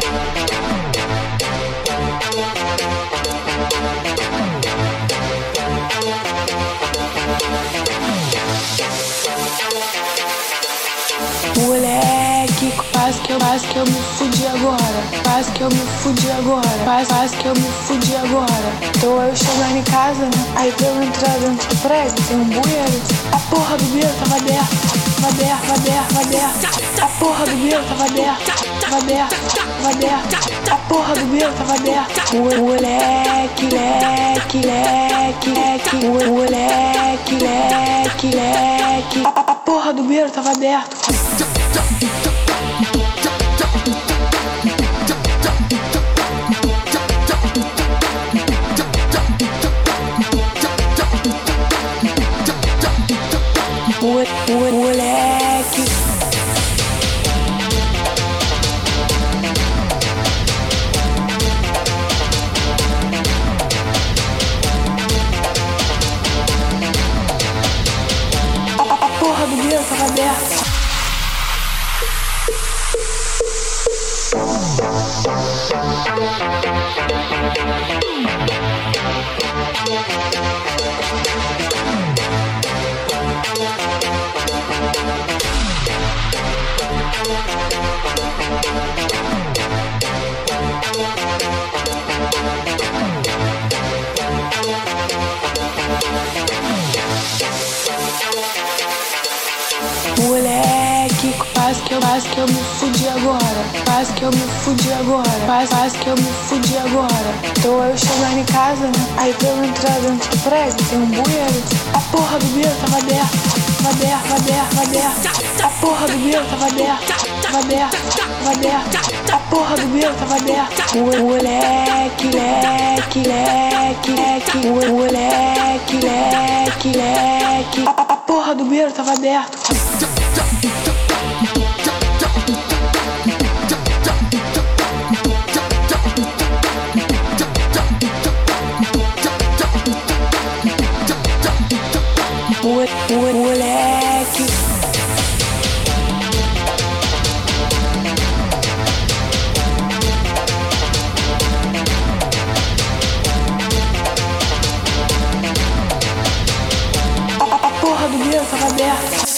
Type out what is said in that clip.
Moleque, quase que eu, quase que eu me fudi agora. Quase que eu me fudi agora. Quase, quase que eu me fudi agora. Tô eu chegando em casa, né? Aí pra eu entrar dentro do prédio, tem um bueiro. A porra do bueiro tava aberto. Tava aberto, tava aberto, tava aberto. A porra do bueiro tava aberto. Tava aberto, tava aberto. A porra do bueiro tava aberto. Moleque, leque, leque, leque. Moleque, leque, leque. A, a porra do bueiro tava aberto. A, a porra do quase que eu, quase que eu me fudi agora. Quase que eu me fudi agora. Quase, quase que eu me fudi agora. Tô eu chegando em casa, né? Aí pra eu entrar dentro do prédio, tem um bueiro. A porra do bueiro tava aberto. Tava aberto, tava aberto, tava aberto. A porra do bueiro tava aberto. Tava aberto, tava aberto. A porra do bueiro tava aberto. Moleque, leque, leque, leque. Moleque, leque, leque. A, a, a porra do bueiro tava aberto. moleque. A porra do meu tava aberto.